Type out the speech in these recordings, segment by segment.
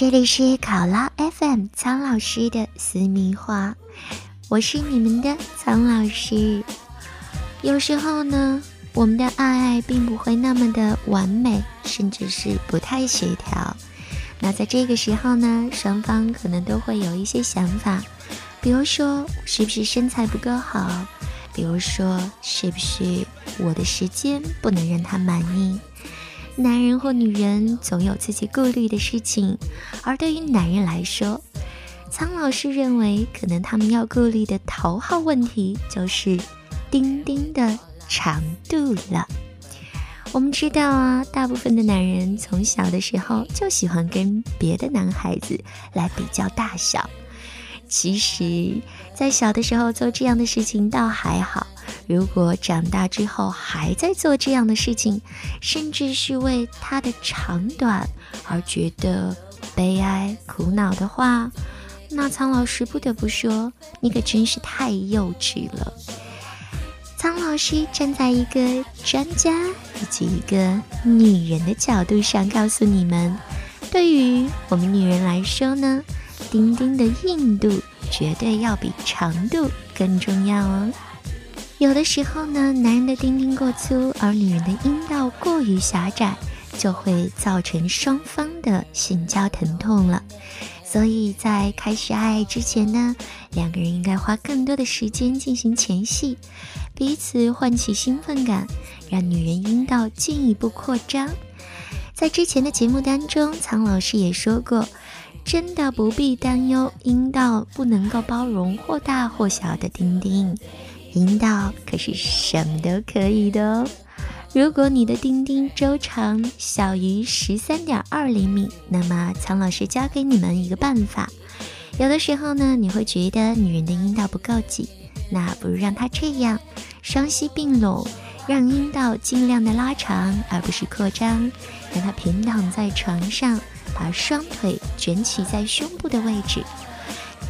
这里是考拉 FM 苍老师的私密话，我是你们的苍老师。有时候呢，我们的爱爱并不会那么的完美，甚至是不太协调。那在这个时候呢，双方可能都会有一些想法，比如说是不是身材不够好，比如说是不是我的时间不能让他满意。男人或女人总有自己顾虑的事情，而对于男人来说，苍老师认为，可能他们要顾虑的头号问题就是丁丁的长度了。我们知道啊，大部分的男人从小的时候就喜欢跟别的男孩子来比较大小。其实，在小的时候做这样的事情倒还好。如果长大之后还在做这样的事情，甚至是为他的长短而觉得悲哀苦恼的话，那苍老师不得不说，你可真是太幼稚了。苍老师站在一个专家以及一个女人的角度上告诉你们，对于我们女人来说呢，丁丁的硬度绝对要比长度更重要哦。有的时候呢，男人的丁丁过粗，而女人的阴道过于狭窄，就会造成双方的性交疼痛了。所以在开始爱爱之前呢，两个人应该花更多的时间进行前戏，彼此唤起兴奋感，让女人阴道进一步扩张。在之前的节目当中，苍老师也说过，真的不必担忧阴道不能够包容或大或小的丁丁。阴道可是什么都可以的哦。如果你的丁丁周长小于十三点二厘米，那么苍老师教给你们一个办法。有的时候呢，你会觉得女人的阴道不够挤，那不如让她这样，双膝并拢，让阴道尽量的拉长，而不是扩张。让她平躺在床上，把双腿卷起在胸部的位置，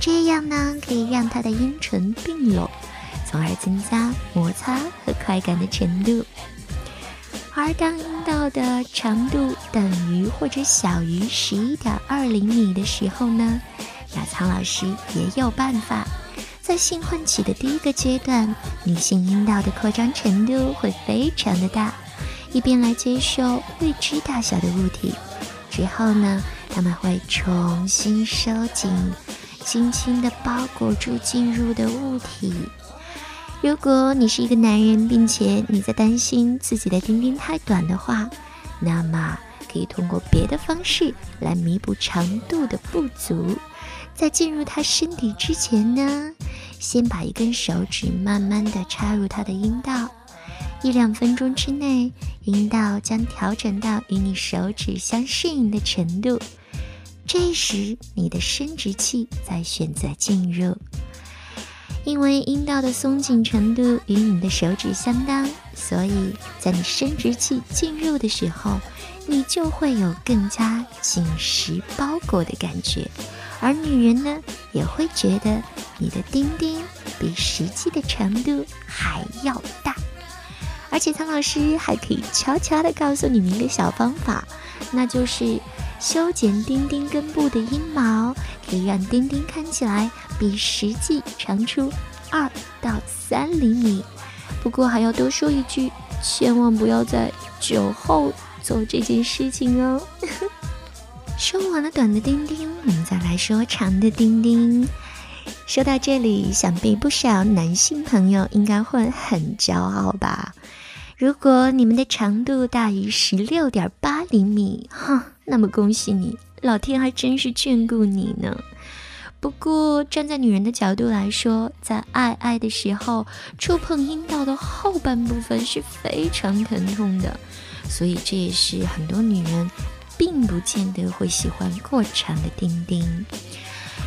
这样呢，可以让她的阴唇并拢。从而增加摩擦和快感的程度。而当阴道的长度等于或者小于十一点二厘米的时候呢，那苍老师也有办法，在性唤起的第一个阶段，女性阴道的扩张程度会非常的大，以便来接受未知大小的物体。之后呢，他们会重新收紧，轻轻的包裹住进入的物体。如果你是一个男人，并且你在担心自己的丁丁太短的话，那么可以通过别的方式来弥补长度的不足。在进入他身体之前呢，先把一根手指慢慢的插入他的阴道，一两分钟之内，阴道将调整到与你手指相适应的程度。这时，你的生殖器在选择进入。因为阴道的松紧程度与你的手指相当，所以在你生殖器进入的时候，你就会有更加紧实包裹的感觉，而女人呢也会觉得你的丁丁比实际的长度还要大。而且苍老师还可以悄悄的告诉你们一个小方法，那就是修剪丁丁根部的阴毛，可以让丁丁看起来。比实际长出二到三厘米，不过还要多说一句，千万不要在酒后做这件事情哦。说完了短的丁丁，我们再来说长的丁丁。说到这里，想必不少男性朋友应该会很骄傲吧？如果你们的长度大于十六点八厘米，哈，那么恭喜你，老天还真是眷顾你呢。不过，站在女人的角度来说，在爱爱的时候，触碰阴道的后半部分是非常疼痛的，所以这也是很多女人并不见得会喜欢过长的丁丁。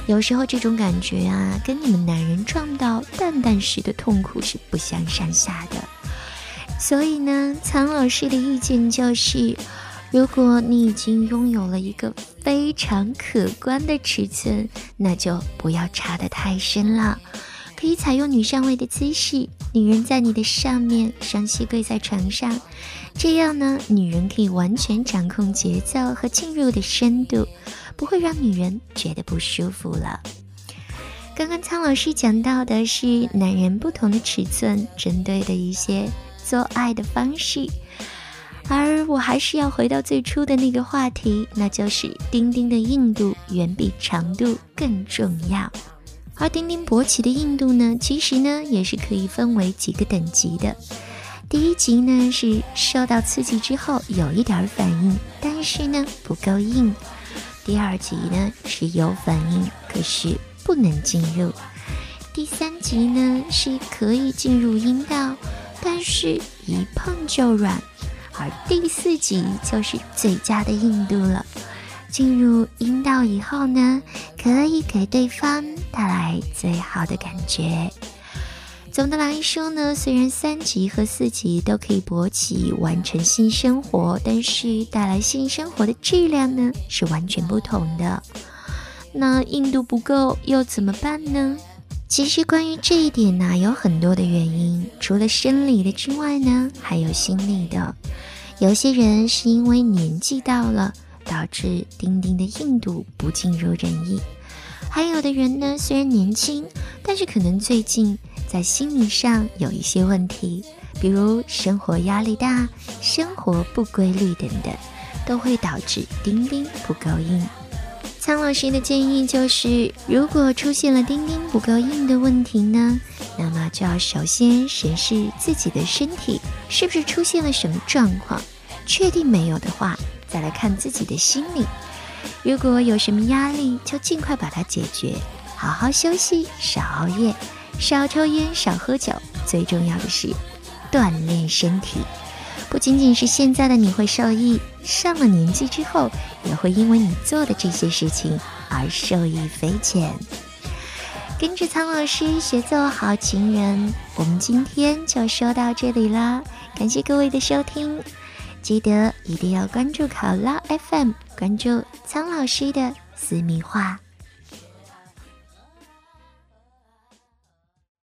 有时候这种感觉啊，跟你们男人撞到蛋蛋时的痛苦是不相上下的。所以呢，苍老师的意见就是。如果你已经拥有了一个非常可观的尺寸，那就不要插得太深了，可以采用女上位的姿势，女人在你的上面，双膝跪在床上，这样呢，女人可以完全掌控节奏和进入的深度，不会让女人觉得不舒服了。刚刚苍老师讲到的是男人不同的尺寸针对的一些做爱的方式，而我还是要回到最初的那个话题，那就是丁丁的硬度远比长度更重要。而丁丁勃起的硬度呢，其实呢也是可以分为几个等级的。第一级呢是受到刺激之后有一点反应，但是呢不够硬；第二级呢是有反应，可是不能进入；第三级呢是可以进入阴道，但是一碰就软；而第四级就是最佳的硬度了。进入阴道以后呢，可以给对方带来最好的感觉。总的来说呢，虽然三级和四级都可以勃起完成性生活，但是带来性生活的质量呢是完全不同的。那硬度不够又怎么办呢？其实关于这一点呢，有很多的原因，除了生理的之外呢，还有心理的。有些人是因为年纪到了。导致丁丁的硬度不尽如人意，还有的人呢，虽然年轻，但是可能最近在心理上有一些问题，比如生活压力大、生活不规律等等，都会导致丁丁不够硬。苍老师的建议就是，如果出现了丁丁不够硬的问题呢，那么就要首先审视自己的身体是不是出现了什么状况，确定没有的话。再来看自己的心理，如果有什么压力，就尽快把它解决，好好休息，少熬夜，少抽烟，少喝酒，最重要的是锻炼身体。不仅仅是现在的你会受益，上了年纪之后，也会因为你做的这些事情而受益匪浅。跟着苍老师学做好情人，我们今天就说到这里啦，感谢各位的收听。记得一定要关注考拉 FM，关注苍老师的私密话。